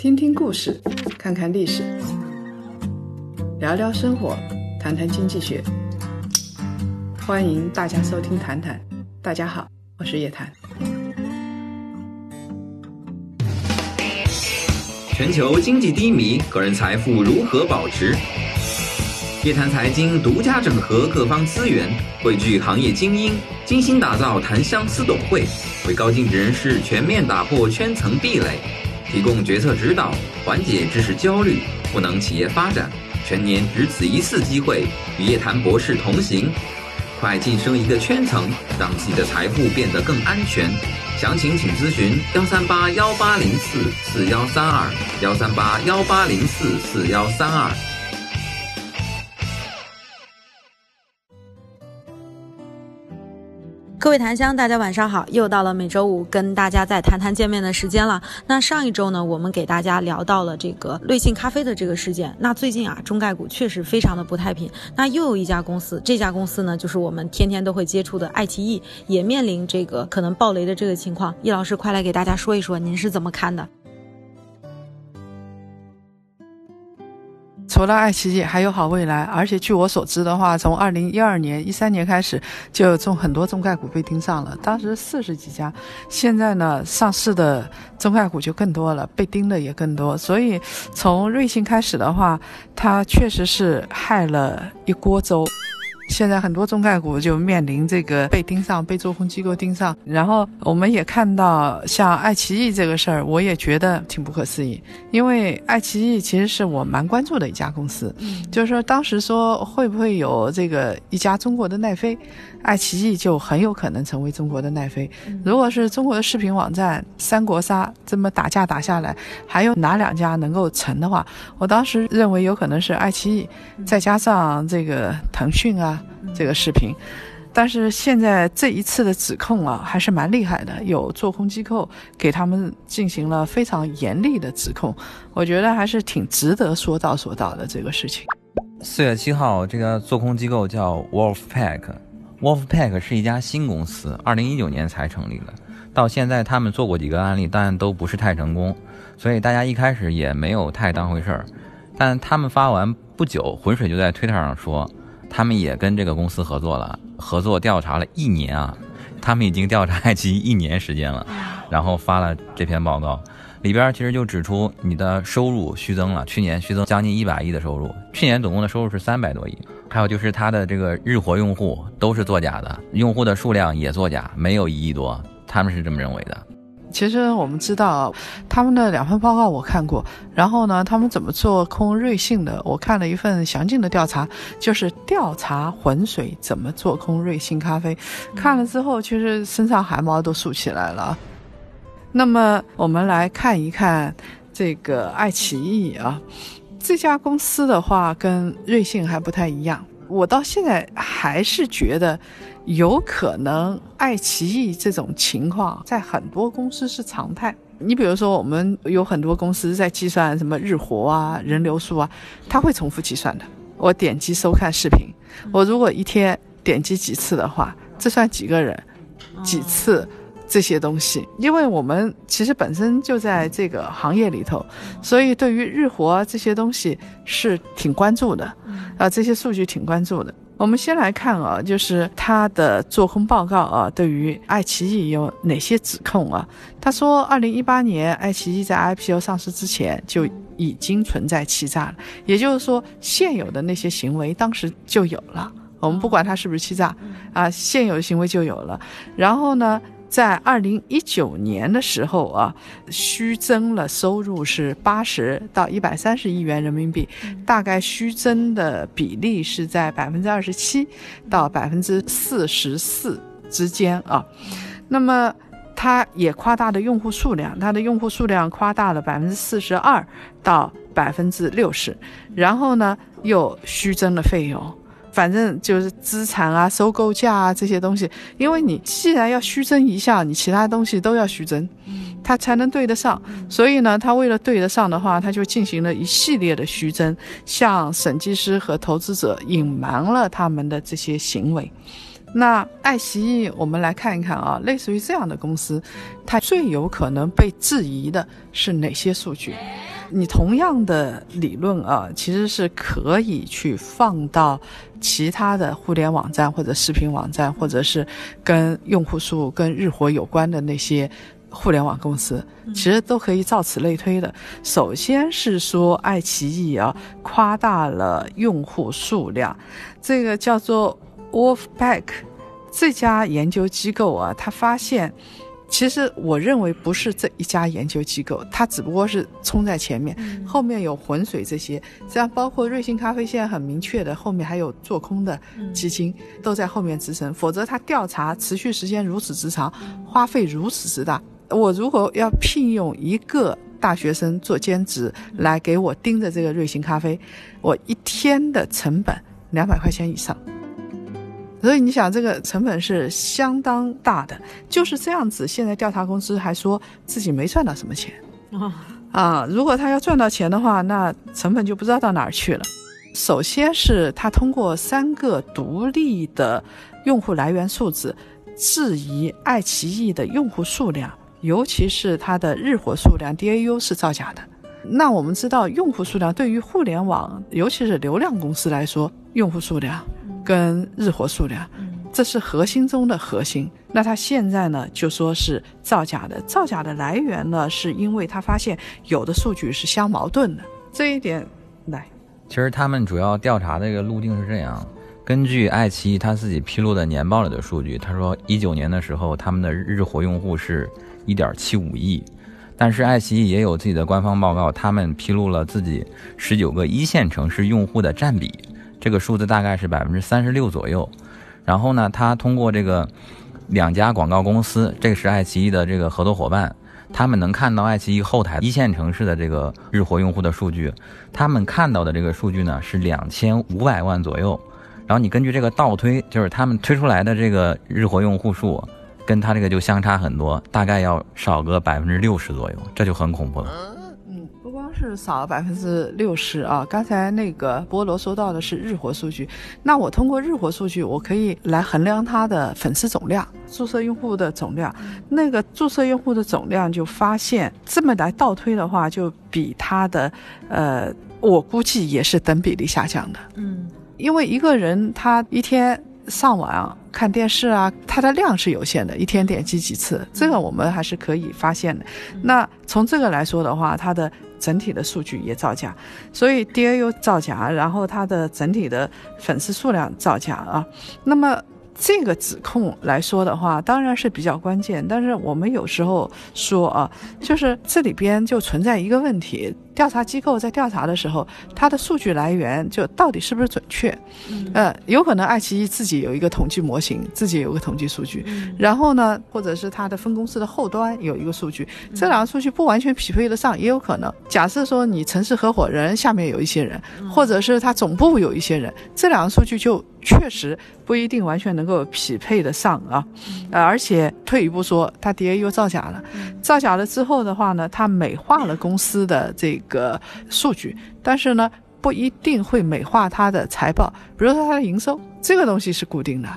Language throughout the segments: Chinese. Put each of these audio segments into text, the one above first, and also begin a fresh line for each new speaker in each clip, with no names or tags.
听听故事，看看历史，聊聊生活，谈谈经济学。欢迎大家收听《谈谈》，大家好，我是叶檀。
全球经济低迷，个人财富如何保持？叶檀财经独家整合各方资源，汇聚行业精英，精心打造檀香私董会，为高净值人士全面打破圈层壁垒，提供决策指导，缓解知识焦虑，赋能企业发展。全年只此一次机会，与叶檀博士同行，快晋升一个圈层，让自己的财富变得更安全。详情请咨询幺三八幺八零四四幺三二幺三八幺八零四四幺三二。
各位檀香，大家晚上好！又到了每周五跟大家在谈谈见面的时间了。那上一周呢，我们给大家聊到了这个瑞幸咖啡的这个事件。那最近啊，中概股确实非常的不太平。那又有一家公司，这家公司呢，就是我们天天都会接触的爱奇艺，也面临这个可能暴雷的这个情况。易老师，快来给大家说一说，您是怎么看的？
除了爱奇艺，还有好未来。而且据我所知的话，从二零一二年、一三年开始，就有中很多中概股被盯上了。当时四十几家，现在呢，上市的中概股就更多了，被盯的也更多。所以从瑞幸开始的话，它确实是害了一锅粥。现在很多中概股就面临这个被盯上、被做空机构盯上，然后我们也看到像爱奇艺这个事儿，我也觉得挺不可思议。因为爱奇艺其实是我蛮关注的一家公司，就是说当时说会不会有这个一家中国的奈飞，爱奇艺就很有可能成为中国的奈飞。如果是中国的视频网站三国杀这么打架打下来，还有哪两家能够成的话，我当时认为有可能是爱奇艺，再加上这个腾讯啊。这个视频，但是现在这一次的指控啊，还是蛮厉害的，有做空机构给他们进行了非常严厉的指控，我觉得还是挺值得说道说道的这个事情。
四月七号，这个做空机构叫 Wolfpack，Wolfpack 是一家新公司，二零一九年才成立的，到现在他们做过几个案例，但都不是太成功，所以大家一开始也没有太当回事儿。但他们发完不久，浑水就在推特上说。他们也跟这个公司合作了，合作调查了一年啊，他们已经调查爱奇艺一年时间了，然后发了这篇报告，里边其实就指出你的收入虚增了，去年虚增将近一百亿的收入，去年总共的收入是三百多亿，还有就是它的这个日活用户都是作假的，用户的数量也作假，没有一亿多，他们是这么认为的。
其实我们知道，他们的两份报告我看过，然后呢，他们怎么做空瑞幸的，我看了一份详尽的调查，就是调查浑水怎么做空瑞幸咖啡，看了之后，其实身上汗毛都竖起来了。那么我们来看一看这个爱奇艺啊，这家公司的话跟瑞幸还不太一样，我到现在还是觉得。有可能爱奇艺这种情况在很多公司是常态。你比如说，我们有很多公司在计算什么日活啊、人流数啊，它会重复计算的。我点击收看视频，我如果一天点击几次的话，这算几个人、几次这些东西？因为我们其实本身就在这个行业里头，所以对于日活这些东西是挺关注的，啊，这些数据挺关注的。我们先来看啊，就是他的做空报告啊，对于爱奇艺有哪些指控啊？他说，二零一八年爱奇艺在 IPO 上市之前就已经存在欺诈了，也就是说，现有的那些行为当时就有了。我们不管它是不是欺诈啊，现有的行为就有了。然后呢？在二零一九年的时候啊，虚增了收入是八十到一百三十亿元人民币，大概虚增的比例是在百分之二十七到百分之四十四之间啊。那么，它也夸大的用户数量，它的用户数量夸大了百分之四十二到百分之六十，然后呢，又虚增了费用。反正就是资产啊、收购价啊这些东西，因为你既然要虚增一下，你其他东西都要虚增，它才能对得上。所以呢，他为了对得上的话，他就进行了一系列的虚增，向审计师和投资者隐瞒了他们的这些行为。那爱奇艺，我们来看一看啊，类似于这样的公司，它最有可能被质疑的是哪些数据？你同样的理论啊，其实是可以去放到其他的互联网站或者视频网站，或者是跟用户数、跟日活有关的那些互联网公司，其实都可以照此类推的。首先是说，爱奇艺啊夸大了用户数量，这个叫做 Wolfpack 这家研究机构啊，他发现。其实我认为不是这一家研究机构，它只不过是冲在前面，后面有浑水这些，这样包括瑞幸咖啡现在很明确的，后面还有做空的基金都在后面支撑，否则它调查持续时间如此之长，花费如此之大。我如果要聘用一个大学生做兼职来给我盯着这个瑞幸咖啡，我一天的成本两百块钱以上。所以你想，这个成本是相当大的，就是这样子。现在调查公司还说自己没赚到什么钱啊啊！如果他要赚到钱的话，那成本就不知道到哪儿去了。首先是他通过三个独立的用户来源数字，质疑爱奇艺的用户数量，尤其是它的日活数量 DAU 是造假的。那我们知道，用户数量对于互联网，尤其是流量公司来说，用户数量。跟日活数量，这是核心中的核心。那他现在呢，就说是造假的。造假的来源呢，是因为他发现有的数据是相矛盾的。这一点，来，
其实他们主要调查的一个路径是这样：根据爱奇艺他自己披露的年报里的数据，他说一九年的时候，他们的日活用户是一点七五亿。但是爱奇艺也有自己的官方报告，他们披露了自己十九个一线城市用户的占比。这个数字大概是百分之三十六左右，然后呢，他通过这个两家广告公司，这是爱奇艺的这个合作伙伴，他们能看到爱奇艺后台一线城市的这个日活用户的数据，他们看到的这个数据呢是两千五百万左右，然后你根据这个倒推，就是他们推出来的这个日活用户数，跟他这个就相差很多，大概要少个百分之六十左右，这就很恐怖了。
是少了百分之六十啊！刚才那个菠萝说到的是日活数据，那我通过日活数据，我可以来衡量它的粉丝总量、注册用户的总量。那个注册用户的总量就发现，这么来倒推的话，就比它的，呃，我估计也是等比例下降的。嗯，因为一个人他一天。上网看电视啊，它的量是有限的，一天点击几次，这个我们还是可以发现的。那从这个来说的话，它的整体的数据也造假，所以 DAU 造假，然后它的整体的粉丝数量造假啊。那么这个指控来说的话，当然是比较关键，但是我们有时候说啊，就是这里边就存在一个问题。调查机构在调查的时候，它的数据来源就到底是不是准确？呃，有可能爱奇艺自己有一个统计模型，自己有个统计数据，然后呢，或者是它的分公司的后端有一个数据，这两个数据不完全匹配得上，也有可能。假设说你城市合伙人下面有一些人，或者是他总部有一些人，这两个数据就确实不一定完全能够匹配得上啊。呃，而且退一步说，他 DAU 造假了，造假了之后的话呢，他美化了公司的这。个数据，但是呢，不一定会美化它的财报。比如说它的营收，这个东西是固定的；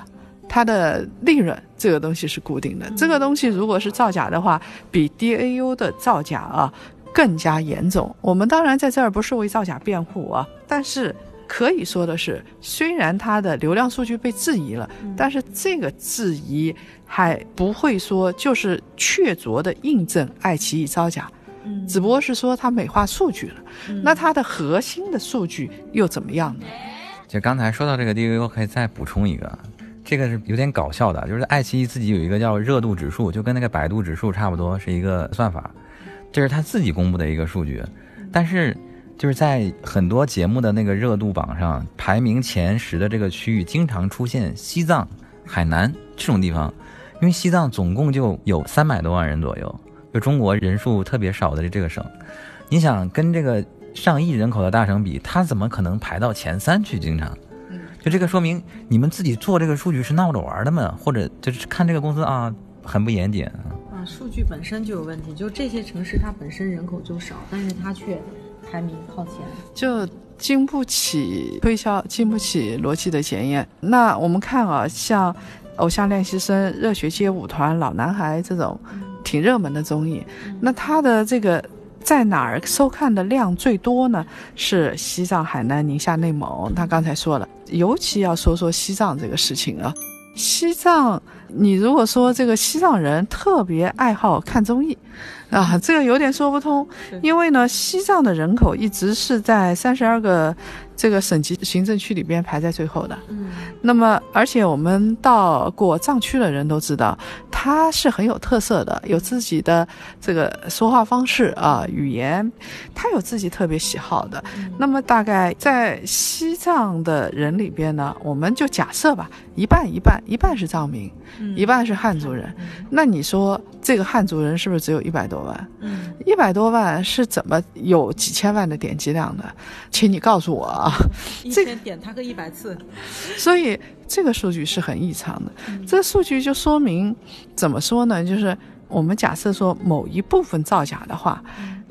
它的利润，这个东西是固定的。这个东西如果是造假的话，比 DAU 的造假啊更加严重。我们当然在这儿不是为造假辩护啊，但是可以说的是，虽然它的流量数据被质疑了，但是这个质疑还不会说就是确凿的印证爱奇艺造假。只不过是说它美化数据了，那它的核心的数据又怎么样呢？
就刚才说到这个 D V U，可以再补充一个，这个是有点搞笑的，就是爱奇艺自己有一个叫热度指数，就跟那个百度指数差不多，是一个算法，这是他自己公布的一个数据，但是就是在很多节目的那个热度榜上，排名前十的这个区域经常出现西藏、海南这种地方，因为西藏总共就有三百多万人左右。就中国人数特别少的这个省，你想跟这个上亿人口的大省比，它怎么可能排到前三去？经常，就这个说明你们自己做这个数据是闹着玩的嘛？或者就是看这个公司啊，很不严谨
啊。数据本身就有问题，就这些城市它本身人口就少，但是它却排名靠前，
就经不起推销，经不起逻辑的检验。那我们看啊，像。偶像练习生、热血街舞团、老男孩这种挺热门的综艺。那它的这个在哪儿收看的量最多呢？是西藏、海南、宁夏、内蒙。他刚才说了，尤其要说说西藏这个事情啊。西藏，你如果说这个西藏人特别爱好看综艺，啊，这个有点说不通，因为呢，西藏的人口一直是在三十二个这个省级行政区里边排在最后的。
嗯，
那么，而且我们到过藏区的人都知道，它是很有特色的，有自己的这个说话方式啊，语言，它有自己特别喜好的。那么，大概在西藏的人里边呢，我们就假设吧，一半一半，一半是藏民，一半是汉族人。那你说这个汉族人是不是只有一百多万？
嗯，
一百多万是怎么有几千万的点击量的？请你告诉我啊！
一
这
个点他个一百次，
所以这个数据是很异常的。这数据就说明，怎么说呢？就是我们假设说某一部分造假的话，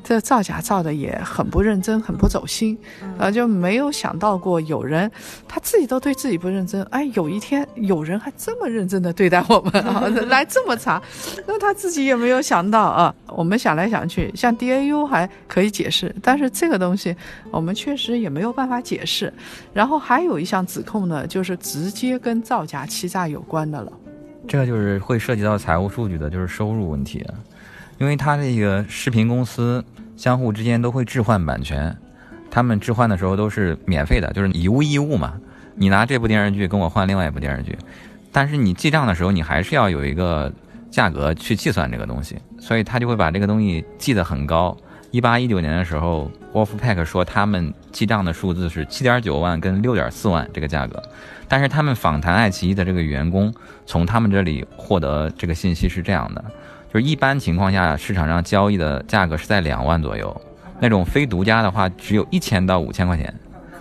这造假造的也很不认真，很不走心，呃，就没有想到过有人他自己都对自己不认真，哎，有一天有人还这么认真的对待我们啊，来这么查，那他自己也没有想到啊。我们想来想去，像 DAU 还可以解释，但是这个东西我们确实也没有办法解释。然后还有一项指控呢，就是直接跟造假欺诈有关的了。
这个就是会涉及到财务数据的，就是收入问题，因为它这个视频公司相互之间都会置换版权，他们置换的时候都是免费的，就是以物易物嘛。你拿这部电视剧跟我换另外一部电视剧，但是你记账的时候，你还是要有一个价格去计算这个东西，所以他就会把这个东西记得很高。一八一九年的时候，Wolfpack 说他们记账的数字是七点九万跟六点四万这个价格，但是他们访谈爱奇艺的这个员工，从他们这里获得这个信息是这样的，就是一般情况下市场上交易的价格是在两万左右，那种非独家的话只有一千到五千块钱。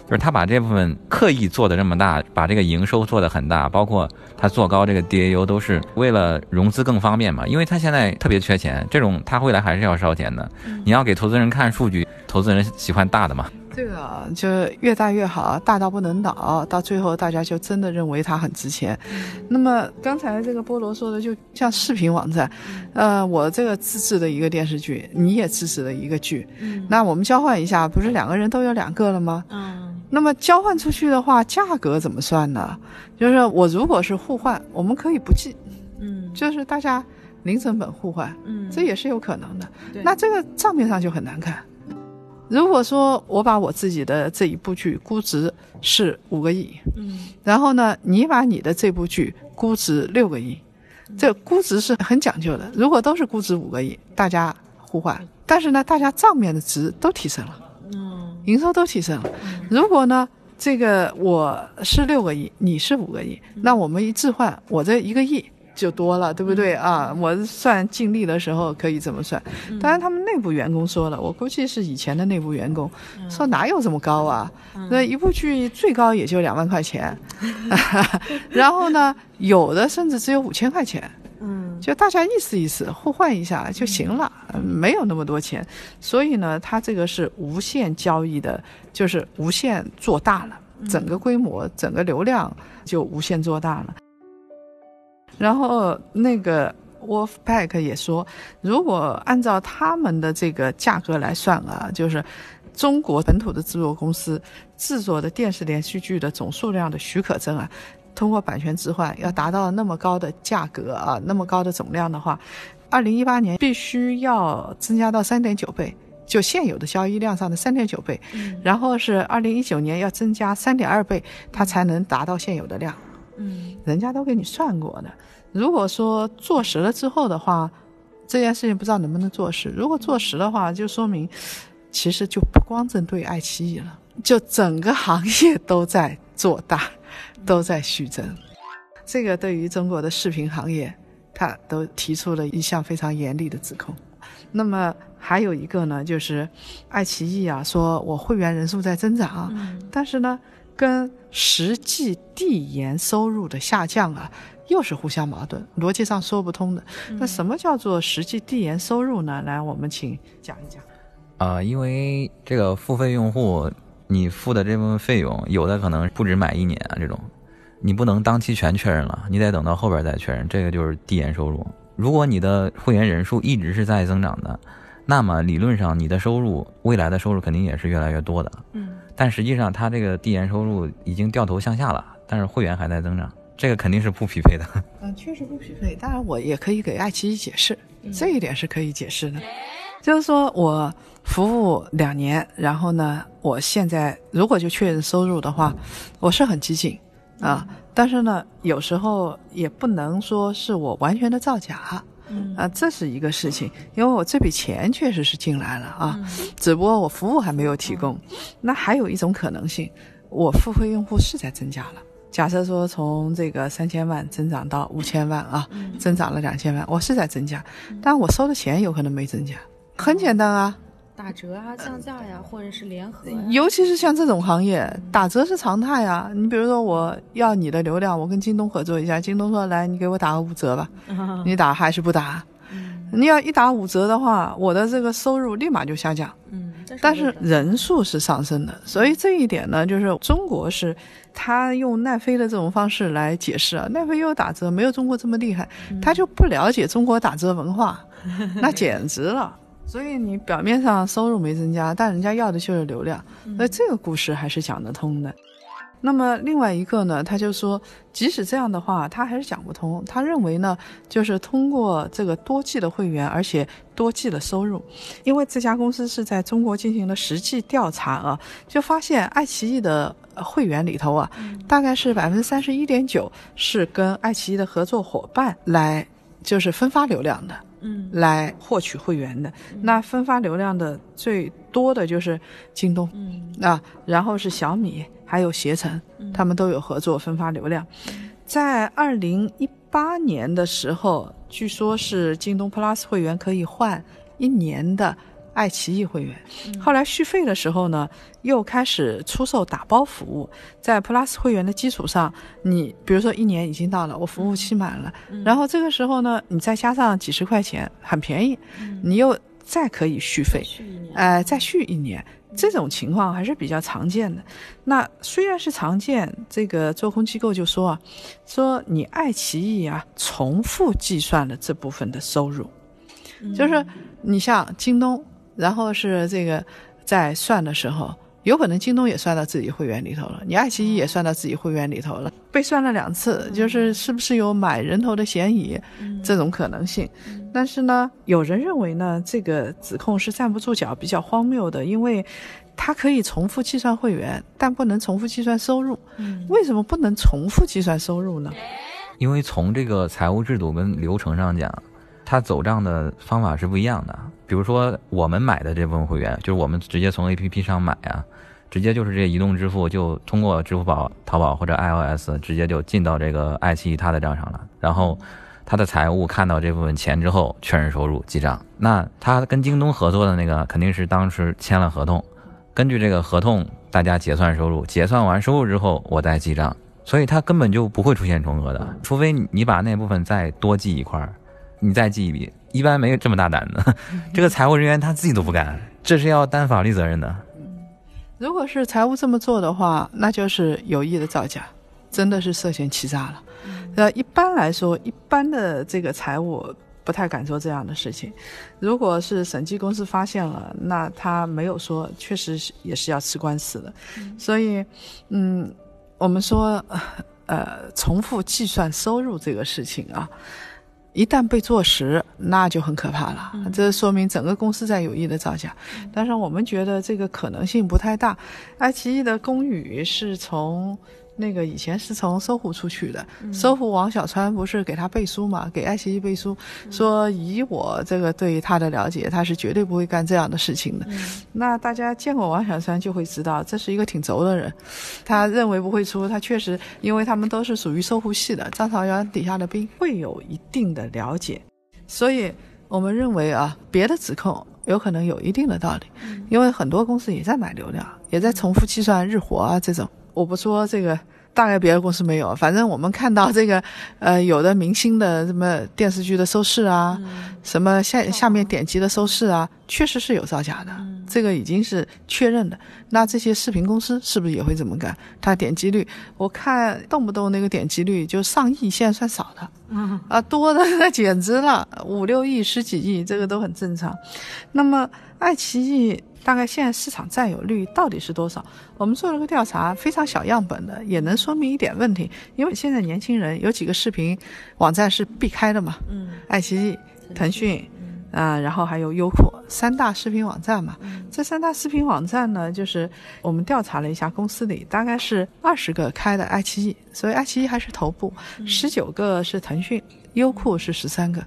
就是他把这部分刻意做的这么大，把这个营收做的很大，包括他做高这个 DAU 都是为了融资更方便嘛，因为他现在特别缺钱，这种他未来还是要烧钱的。你要给投资人看数据，投资人喜欢大的嘛。
这个啊就越大越好，大到不能倒，到最后大家就真的认为它很值钱。那么刚才这个菠萝说的，就像视频网站，呃，我这个自制的一个电视剧，你也自制了一个剧，那我们交换一下，不是两个人都有两个了吗？
嗯
那么交换出去的话，价格怎么算呢？就是我如果是互换，我们可以不计，
嗯
就是大家零成本互换，
嗯，
这也是有可能的。
对
那这个账面上就很难看。如果说我把我自己的这一部剧估值是五个亿，
嗯。
然后呢，你把你的这部剧估值六个亿，这估值是很讲究的。如果都是估值五个亿，大家互换，但是呢，大家账面的值都提升了，
嗯。
营收都提升了。如果呢，这个我是六个亿，你是五个亿，那我们一置换，我这一个亿就多了，对不对啊？我算净利的时候可以这么算。当然，他们内部员工说了，我估计是以前的内部员工说哪有这么高啊？那一部剧最高也就两万块钱，然后呢，有的甚至只有五千块钱。
嗯
就大家意思意思，互换一下就行了，嗯没有那么多钱。所以呢，它这个是无限交易的，就是无限做大了，整个规模、整个流量就无限做大了。然后那个 Wolfpack 也说，如果按照他们的这个价格来算啊，就是中国本土的制作公司制作的电视连续剧的总数量的许可证啊，通过版权置换要达到那么高的价格啊，那么高的总量的话，二零一八年必须要增加到三点九倍。就现有的交易量上的三点九倍，然后是二零一九年要增加三点二倍，它才能达到现有的量。
嗯
人家都给你算过的。如果说坐实了之后的话，这件事情不知道能不能坐实。如果坐实的话，就说明其实就不光针对爱奇艺了，就整个行业都在做大，都在续增。这个对于中国的视频行业，他都提出了一项非常严厉的指控。那么还有一个呢，就是爱奇艺啊，说我会员人数在增长，
嗯
但是呢，跟实际递延收入的下降啊，又是互相矛盾，逻辑上说不通的。那什么叫做实际递延收入呢？来，我们请讲一讲。
啊、因为这个付费用户，你付的这部分费用，有的可能不止买一年啊，这种，你不能当期全确认了，你得等到后边再确认，这个就是递延收入。如果你的会员人数一直是在增长的，那么理论上你的收入未来的收入肯定也是越来越多的。
嗯，
但实际上它这个递延收入已经掉头向下了，但是会员还在增长，这个肯定是不匹配的。
嗯，确实不匹配。当然，我也可以给爱奇艺解释，这一点是可以解释的。就是说我服务两年，然后呢，我现在如果就确认收入的话，我是很激进啊。但是呢，有时候也不能说是我完全的造假。
嗯
啊，这是一个事情，因为我这笔钱确实是进来了啊，只不过我服务还没有提供。那还有一种可能性，我付费用户是在增加了。假设说从这个三千万增长到五千万啊，增长了两千万，我是在增加，但我收的钱有可能没增加。很简单啊，
打折啊、降价呀，或者是联合呀。
尤其是像这种行业，打折是常态啊。你比如说，我要你的流量，我跟京东合作一下，京东说来，你给我打个五折吧，你打还是不打？你要一打五折的话，我的这个收入立马就下降。
嗯，
但是人数是上升的，所以这一点呢，就是中国是他用奈飞的这种方式来解释啊，奈飞又打折，没有中国这么厉害，他就不了解中国打折文化，那简直了。所以你表面上收入没增加，但人家要的就是流量，所以这个故事还是讲得通的。那么另外一个呢，他就说，即使这样的话，他还是讲不通。他认为呢，就是通过这个多季的会员，而且多季的收入，因为这家公司是在中国进行了实际调查啊，就发现爱奇艺的会员里头啊，大概是百分之三十一点九是跟爱奇艺的合作伙伴来就是分发流量的。
嗯，
来获取会员的，那分发流量的最多的就是京东，
嗯。
啊，然后是小米，还有携程，他们都有合作分发流量。在二零一八年的时候，据说是京东 Plus 会员可以换一年的爱奇艺会员。后来续费的时候呢，又开始出售打包服务，在 Plus 会员的基础上，你比如说一年已经到了，我服务期满了，然后这个时候呢，你再加上几十块钱，很便宜，你又再可以续费，
续一年。
哎、再续一年，这种情况还是比较常见的。那虽然是常见，这个做空机构就说啊，说你爱奇艺啊，重复计算了这部分的收入，就是你像京东，然后是这个在算的时候。有可能京东也算到自己会员里头了，你爱奇艺也算到自己会员里头了，被算了两次，就是是不是有买人头的嫌疑，这种可能性。但是呢，有人认为呢，这个指控是站不住脚，比较荒谬的，因为它可以重复计算会员，但不能重复计算收入。为什么不能重复计算收入呢？
因为从这个财务制度跟流程上讲，它走账的方法是不一样的。比如说我们买的这部分会员，就是我们直接从 APP 上买啊，直接就是这移动支付就通过支付宝、淘宝或者 iOS 直接就进到这个爱奇艺它的账上了，然后他的财务看到这部分钱之后确认收入记账。那他跟京东合作的那个肯定是当时签了合同，根据这个合同大家结算收入，结算完收入之后我再记账，所以他根本就不会出现重合的，除非你把那部分再多记一块儿，你再记一笔。一般没有这么大胆的，这个财务人员他自己都不敢，这是要担法律责任的。
如果是财务这么做的话，那就是有意的造假，真的是涉嫌欺诈了。那，一般来说，一般的这个财务不太敢做这样的事情。如果是审计公司发现了，那他没有说，确实是也是要吃官司的。所以，嗯，我们说，呃，重复计算收入这个事情啊。一旦被坐实，那就很可怕了。这说明整个公司在有意的造假。但是我们觉得这个可能性不太大。爱奇艺的公语是从那个以前是从搜狐出去的，搜狐王小川不是给他背书嘛，给爱奇艺背书，说以我这个对他的了解，他是绝对不会干这样的事情的。那大家见过王小川就会知道，这是一个挺轴的人。他认为不会出，他确实，因为他们都是属于搜狐系的，张朝阳底下的兵会有一定的了解，所以我们认为啊，别的指控有可能有一定的道理，因为很多公司也在买流量，也在重复计算日活啊这种。我不说这个，大概别的公司没有，反正我们看到这个，呃，有的明星的什么电视剧的收视啊，什么下下面点击的收视啊，确实是有造假的，这个已经是确认的。那这些视频公司是不是也会这么干？它点击率，我看动不动那个点击率就上亿，现在算少的，
嗯
啊，多的那简直了，五六亿、十几亿，这个都很正常。那么爱奇艺大概现在市场占有率到底是多少？我们做了个调查，非常小样本的，也能说明一点问题。因为现在年轻人有几个视频网站是避开的嘛，
嗯，
爱奇艺、腾讯。啊、然后还有优酷三大视频网站嘛。这三大视频网站呢，就是我们调查了一下，公司里大概是二十个开的爱奇艺，所以爱奇艺还是头部，十九个是腾讯，优酷是十三个，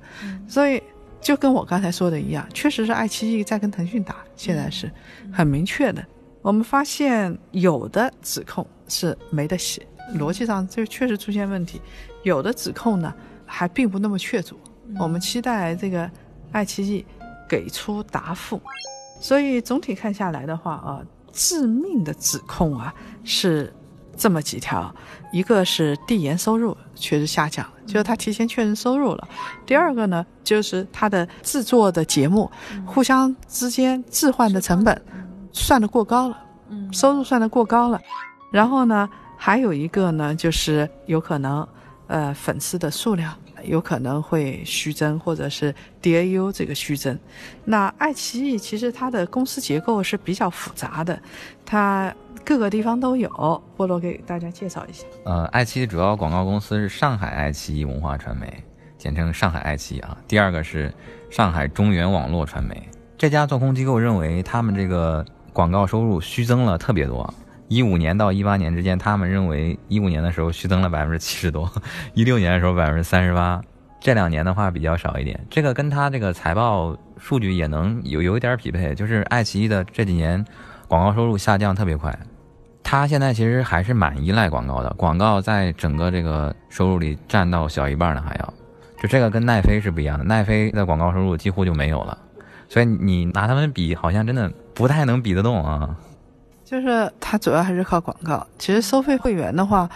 所以就跟我刚才说的一样，确实是爱奇艺在跟腾讯打，现在是很明确的。我们发现有的指控是没得写，逻辑上就确实出现问题；有的指控呢还并不那么确凿。我们期待这个爱奇艺给出答复。所以总体看下来的话啊，致命的指控啊是这么几条：一个是递延收入确实下降了，就是他提前确认收入了；第二个呢，就是他的制作的节目互相之间置换的成本算得过高了，
嗯。
收入算得过高了。然后呢，还有一个呢，就是有可能呃粉丝的数量有可能会虚增，或者是 DAU 这个虚增。那爱奇艺其实它的公司结构是比较复杂的，它各个地方都有。菠萝给大家介绍一下。
呃，爱奇艺主要广告公司是上海爱奇艺文化传媒，简称上海爱奇艺啊。第二个是上海中原网络传媒。这家做空机构认为，他们这个广告收入虚增了特别多。一五年到一八年之间，他们认为一五年的时候虚增了百分之七十多，一六年的时候百分之三十八，这两年的话比较少一点。这个跟他这个财报数据也能有有一点匹配，就是爱奇艺的这几年广告收入下降特别快。它现在其实还是蛮依赖广告的，广告在整个这个收入里占到小一半呢，还要，就这个跟奈飞是不一样的，奈飞的广告收入几乎就没有了，所以你拿他们比，好像真的不太能比得动啊。
就是它主要还是靠广告。其实收费会员的话，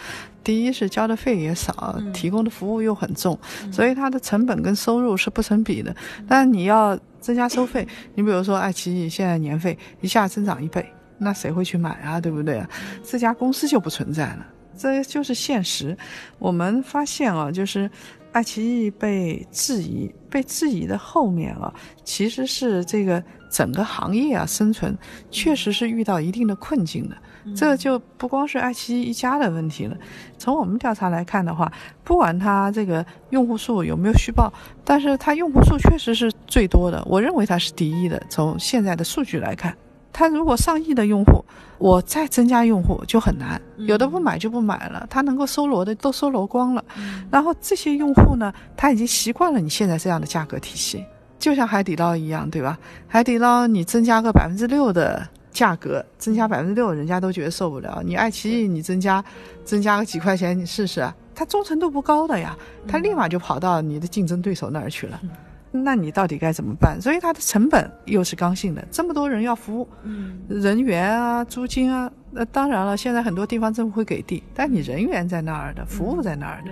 第一是交的费也少，
嗯
提供的服务又很重，所以它的成本跟收入是不成比的。但你要增加收费，你比如说爱奇艺现在年费一下增长一倍，那谁会去买啊？对不对啊？这家公司就不存在了，这就是现实。我们发现啊，就是爱奇艺被质疑，被质疑的后面啊，其实是这个整个行业啊生存确实是遇到一定的困境的。这就不光是爱奇艺一家的问题了。从我们调查来看的话，不管它这个用户数有没有虚报，但是它用户数确实是最多的，我认为它是第一的。从现在的数据来看，它如果上亿的用户，我再增加用户就很难，有的不买就不买了，他能够搜罗的都搜罗光了。然后这些用户呢，他已经习惯了你现在这样的价格体系，就像海底捞一样，对吧？海底捞你增加个百分之六的价格，增加百分之六，人家都觉得受不了。你爱奇艺你增加增加个几块钱，你试试啊，它忠诚度不高的呀，他立马就跑到你的竞争对手那儿去了。那你到底该怎么办？所以它的成本又是刚性的，这么多人要服务，
嗯
人员啊、租金啊，那当然了，现在很多地方政府会给地，但你人员在那儿的，服务在那儿的，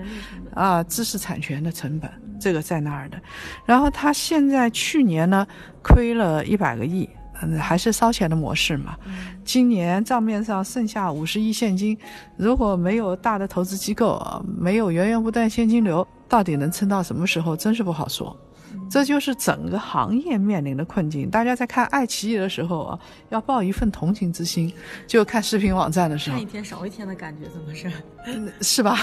啊，知识产权的成本这个在那儿的。然后他现在去年呢亏了一百个亿，嗯，还是烧钱的模式嘛。今年账面上剩下五十亿现金，如果没有大的投资机构，啊没有源源不断现金流，到底能撑到什么时候，真是不好说。这就是整个行业面临的困境。大家在看爱奇艺的时候啊，要抱一份同情之心；就看视频网站的时候
看一，天少一天的感觉，怎么是？
是吧？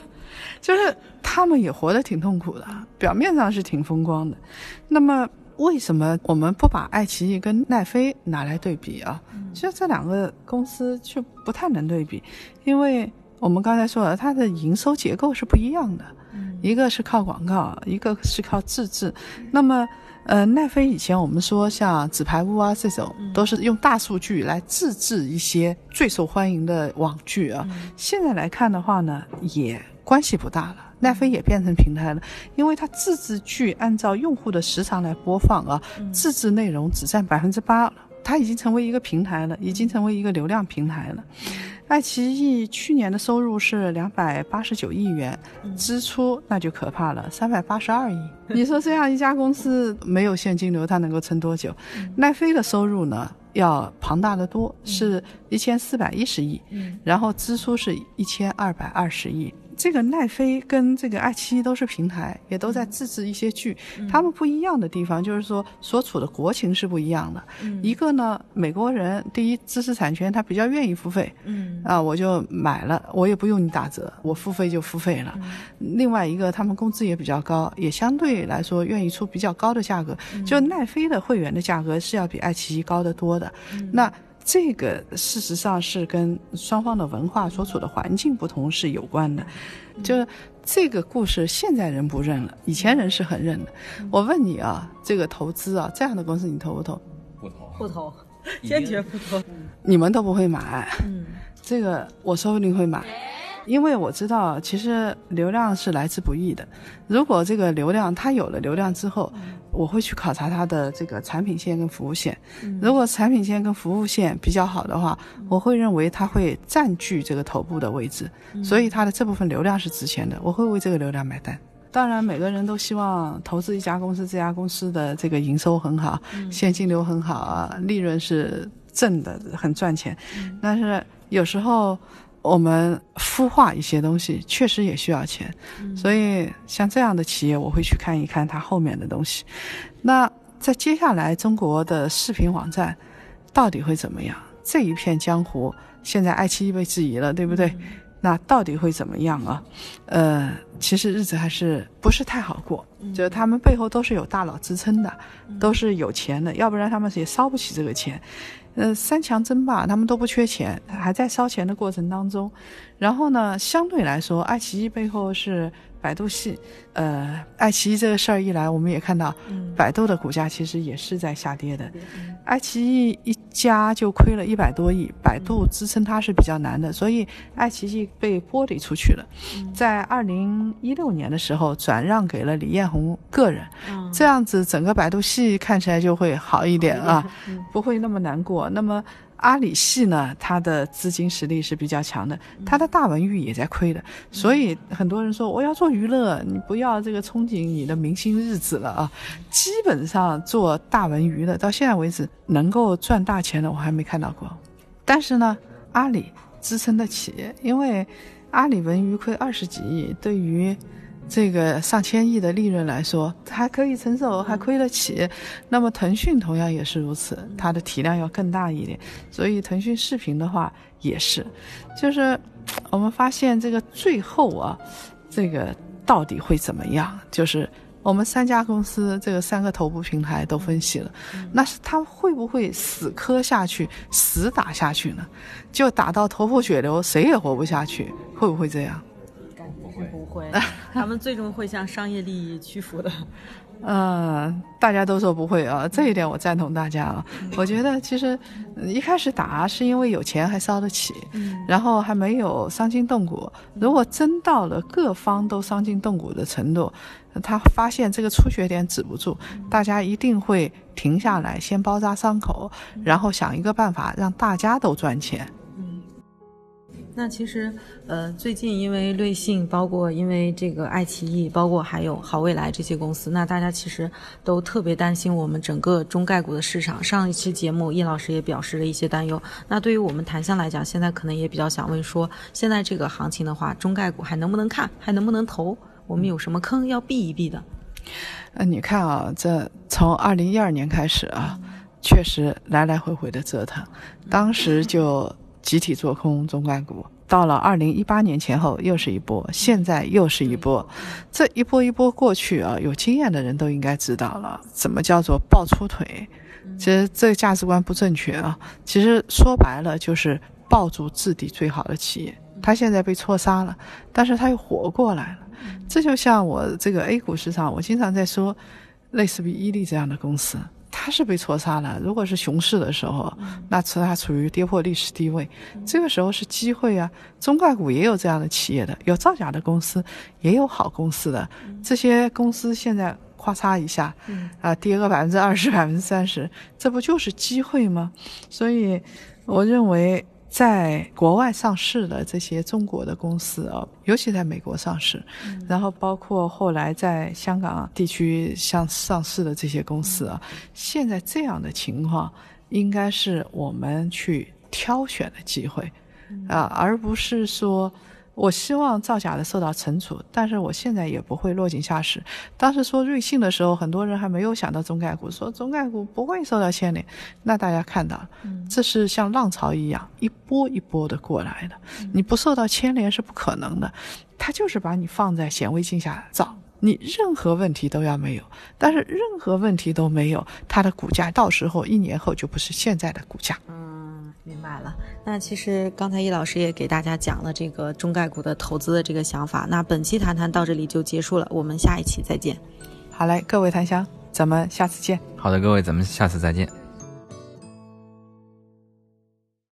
就是他们也活得挺痛苦的，表面上是挺风光的。那么，为什么我们不把爱奇艺跟奈飞拿来对比啊？其实这两个公司就不太能对比，因为我们刚才说了，它的营收结构是不一样的。一个是靠广告，一个是靠自制。那么，呃，奈飞以前我们说像纸牌屋啊这种，都是用大数据来自制一些最受欢迎的网剧啊。现在来看的话呢，也关系不大了。奈飞也变成平台了，因为它自制剧按照用户的时长来播放啊，自制内容只占百分之八了。它已经成为一个平台了，已经成为一个流量平台了。爱奇艺去年的收入是两百八十九亿元，支出那就可怕了，三百八十二亿。你说这样一家公司没有现金流，它能够撑多久？奈飞的收入呢，要庞大的多，是一千四百一十亿，然后支出是一千二百二十亿。这个奈飞跟这个爱奇艺都是平台，也都在自制一些剧。他们不一样的地方就是说，所处的国情是不一样的。一个呢，美国人第一知识产权他比较愿意付费，
嗯
啊，我就买了，我也不用你打折，我付费就付费了。另外一个，他们工资也比较高，也相对来说愿意出比较高的价格。就奈飞的会员的价格是要比爱奇艺高得多的。那这个事实上是跟双方的文化所处的环境不同是有关的。就是这个故事，现在人不认了，以前人是很认的。我问你啊，这个投资啊，这样的公司你投不投？
不投。
不投，坚决不投。
你们都不会买，
嗯
这个我说不定会买，因为我知道其实流量是来之不易的。如果这个流量它有了流量之后，我会去考察它的这个产品线跟服务线。如果产品线跟服务线比较好的话，我会认为它会占据这个头部的位置，所以它的这部分流量是值钱的，我会为这个流量买单。当然，每个人都希望投资一家公司，这家公司的这个营收很好，现金流很好啊，利润是正的，很赚钱。但是有时候我们孵化一些东西，确实也需要钱，所以像这样的企业，我会去看一看它后面的东西。那在接下来，中国的视频网站到底会怎么样？这一片江湖，现在爱奇艺被质疑了，对不对？那到底会怎么样啊？呃，其实日子还是不是太好过，就是他们背后都是有大佬支撑的，都是有钱的，要不然他们也烧不起这个钱。呃，三强争霸，他们都不缺钱，还在烧钱的过程当中。然后呢，相对来说，爱奇艺背后是百度系。呃，爱奇艺这个事儿一来，我们也看到，百度的股价其实也是在下跌的。爱奇艺一家就亏了一百多亿，百度支撑它是比较难的，所以爱奇艺被剥离出去了。在二零一六年的时候，转让给了李彦宏个人，这样子整个百度系看起来就会好一点啊，不会那么难过。那么。阿里系呢，它的资金实力是比较强的，它的大文娱也在亏的，所以很多人说我要做娱乐，你不要这个憧憬你的明星日子了啊。基本上做大文娱的，到现在为止能够赚大钱的，我还没看到过。但是呢，阿里支撑得起，因为阿里文娱亏二十几亿，对于这个上千亿的利润来说，还可以承受，还亏得起。那么腾讯同样也是如此，它的体量要更大一点。所以腾讯视频的话也是，就是我们发现这个最后啊，这个到底会怎么样？就是我们三家公司，这个三个头部平台都分析了，那是它会不会死磕下去、死打下去呢？就打到头破血流，谁也活不下去，会不会这样？
不会，他们最终会向商业利益屈服的。
嗯，大家都说不会啊，这一点我赞同大家啊。我觉得其实呃一开始打是因为有钱还烧得起，然后还没有伤筋动骨。如果真到了各方都伤筋动骨的程度，他发现这个出血点止不住，大家一定会停下来，先包扎伤口，然后想一个办法让大家都赚钱。
那其实，呃，最近因为瑞幸，包括因为这个爱奇艺，包括还有好未来这些公司，那大家其实都特别担心我们整个中概股的市场。上一期节目，叶老师也表示了一些担忧。那对于我们檀香来讲，现在可能也比较想问说，现在这个行情的话，中概股还能不能看，还能不能投？我们有什么坑要避一避的？
呃，你看啊，这从二零一二年开始啊，确实来来回回的折腾，当时就集体做空中概股，到了二零一八年前后又是一波，现在又是一波，这一波一波过去啊，有经验的人都应该知道了，怎么叫做抱粗腿。其实这个价值观不正确啊，其实说白了就是抱住质地最好的企业，它现在被错杀了，但是它又活过来了。这就像我这个 A 股市场，我经常在说，类似于伊利这样的公司，它是被错杀了。如果是熊市的时候，那是它处于跌破历史低位，这个时候是机会啊。中概股也有这样的企业的，有造假的公司，也有好公司的。这些公司现在咔嚓一下，啊，跌个百分之二十、百分之三十，这不就是机会吗？所以，我认为在国外上市的这些中国的公司啊，尤其在美国上市，然后包括后来在香港地区上上市的这些公司啊，现在这样的情况，应该是我们去挑选的机会，啊，而不是说。我希望造假的受到惩处，但是我现在也不会落井下石。当时说瑞幸的时候，很多人还没有想到中概股，说中概股不会受到牵连。那大家看到了，这是像浪潮一样一波一波的过来的，你不受到牵连是不可能的。他就是把你放在显微镜下照，你任何问题都要没有。但是任何问题都没有，它的股价到时候一年后就不是现在的股价。
嗯明白了，那其实刚才易老师也给大家讲了这个中概股的投资的这个想法。那本期谈谈到这里就结束了，我们下一期再见。
好嘞，各位檀香，咱们下次见。
好的，各位，咱们下次再见。